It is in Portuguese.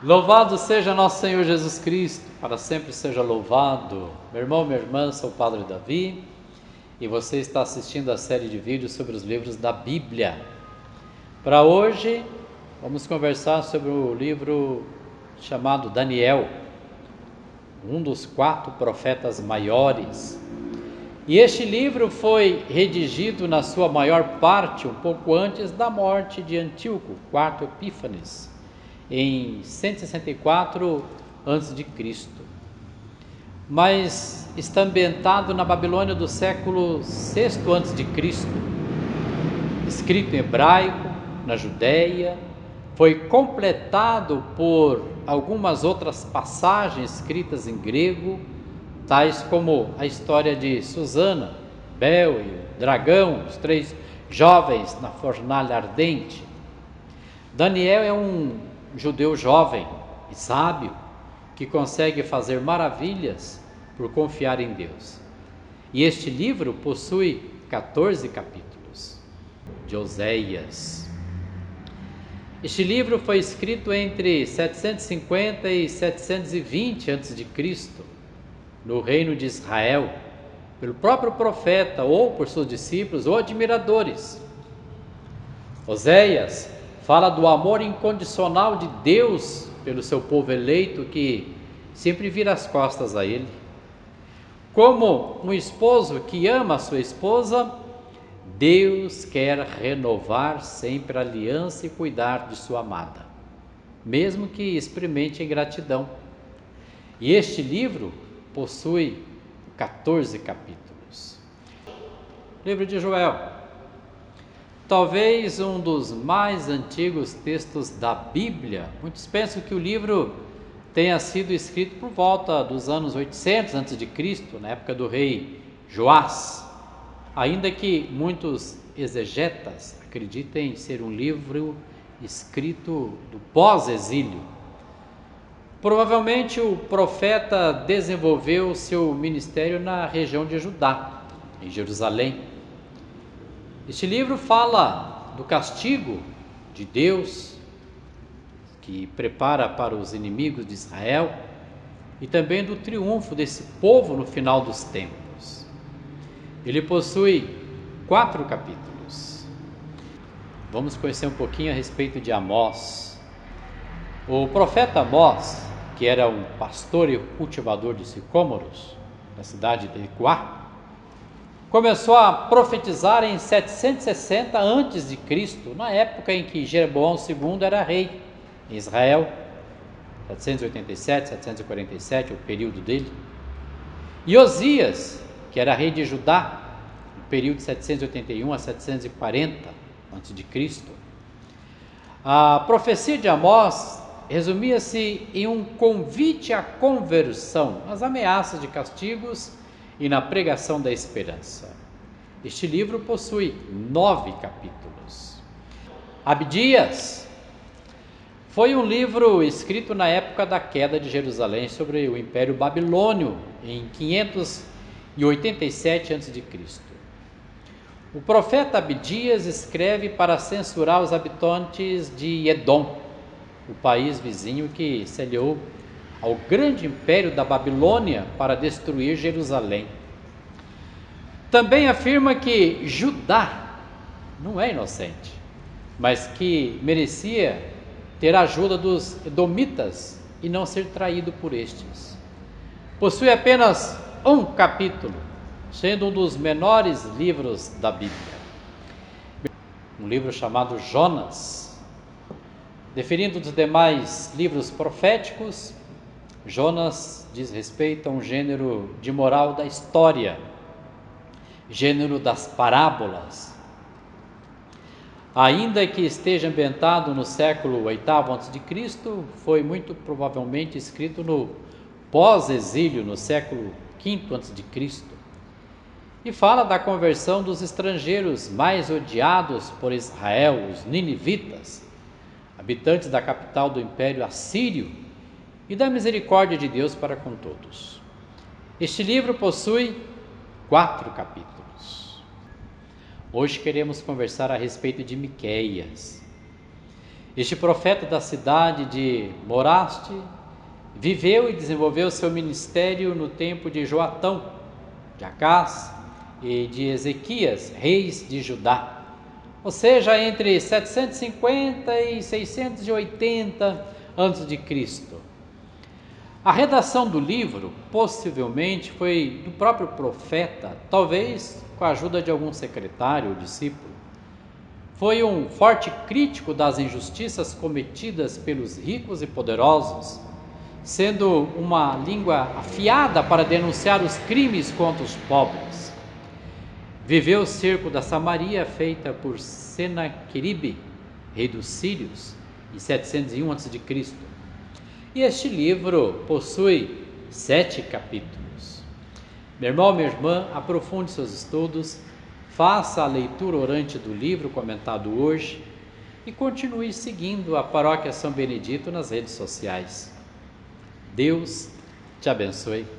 Louvado seja nosso Senhor Jesus Cristo, para sempre seja louvado. Meu irmão, minha irmã, sou o Padre Davi e você está assistindo a série de vídeos sobre os livros da Bíblia. Para hoje, vamos conversar sobre o livro chamado Daniel, um dos quatro profetas maiores. E este livro foi redigido na sua maior parte um pouco antes da morte de Antíoco, quarto Epífanes em 164 a.C. Mas está ambientado na Babilônia do século VI a.C., escrito em hebraico, na Judéia, foi completado por algumas outras passagens escritas em grego, tais como a história de Susana, Bel e o dragão, os três jovens na fornalha ardente. Daniel é um judeu jovem e sábio que consegue fazer maravilhas por confiar em Deus. E este livro possui 14 capítulos de Oséias. Este livro foi escrito entre 750 e 720 a.C., no reino de Israel, pelo próprio profeta ou por seus discípulos ou admiradores. Oséias fala do amor incondicional de Deus pelo seu povo eleito que sempre vira as costas a ele. Como um esposo que ama a sua esposa, Deus quer renovar sempre a aliança e cuidar de sua amada, mesmo que experimente ingratidão. E este livro possui 14 capítulos. Livro de Joel, talvez um dos mais antigos textos da Bíblia. Muitos pensam que o livro tenha sido escrito por volta dos anos 800 a.C., na época do rei Joás, ainda que muitos exegetas acreditem ser um livro escrito do pós-exílio. Provavelmente o profeta desenvolveu seu ministério na região de Judá, em Jerusalém este livro fala do castigo de Deus que prepara para os inimigos de Israel e também do triunfo desse povo no final dos tempos. Ele possui quatro capítulos. Vamos conhecer um pouquinho a respeito de Amós. O profeta Amós, que era um pastor e cultivador de sicômoros na cidade de Equá, começou a profetizar em 760 a.C., na época em que Jeroboão II era rei em Israel, 787, 747, o período dele. E Osias, que era rei de Judá, no período de 781 a 740 a.C. A profecia de Amós resumia-se em um convite à conversão, as ameaças de castigos e na pregação da esperança. Este livro possui nove capítulos. Abdias foi um livro escrito na época da queda de Jerusalém sobre o Império Babilônio, em 587 a.C. O profeta Abdias escreve para censurar os habitantes de Edom, o país vizinho que se ao grande império da Babilônia para destruir Jerusalém. Também afirma que Judá não é inocente, mas que merecia ter a ajuda dos edomitas e não ser traído por estes. Possui apenas um capítulo, sendo um dos menores livros da Bíblia. Um livro chamado Jonas. Definindo dos demais livros proféticos, Jonas diz respeito a um gênero de moral da história, gênero das parábolas. Ainda que esteja ambientado no século VIII a.C., foi muito provavelmente escrito no pós-exílio, no século V a.C. E fala da conversão dos estrangeiros mais odiados por Israel, os ninivitas, habitantes da capital do Império Assírio, e da misericórdia de Deus para com todos. Este livro possui quatro capítulos. Hoje queremos conversar a respeito de Miqueias. Este profeta da cidade de Moraste viveu e desenvolveu seu ministério no tempo de Joatão, de Acás e de Ezequias, reis de Judá. Ou seja, entre 750 e 680 a.C. A redação do livro possivelmente foi do próprio profeta, talvez com a ajuda de algum secretário ou discípulo. Foi um forte crítico das injustiças cometidas pelos ricos e poderosos, sendo uma língua afiada para denunciar os crimes contra os pobres. Viveu o cerco da Samaria feita por Senaqueribe, rei dos Sírios, em 701 a.C. E este livro possui sete capítulos. Meu irmão, minha irmã, aprofunde seus estudos, faça a leitura orante do livro comentado hoje e continue seguindo a Paróquia São Benedito nas redes sociais. Deus te abençoe.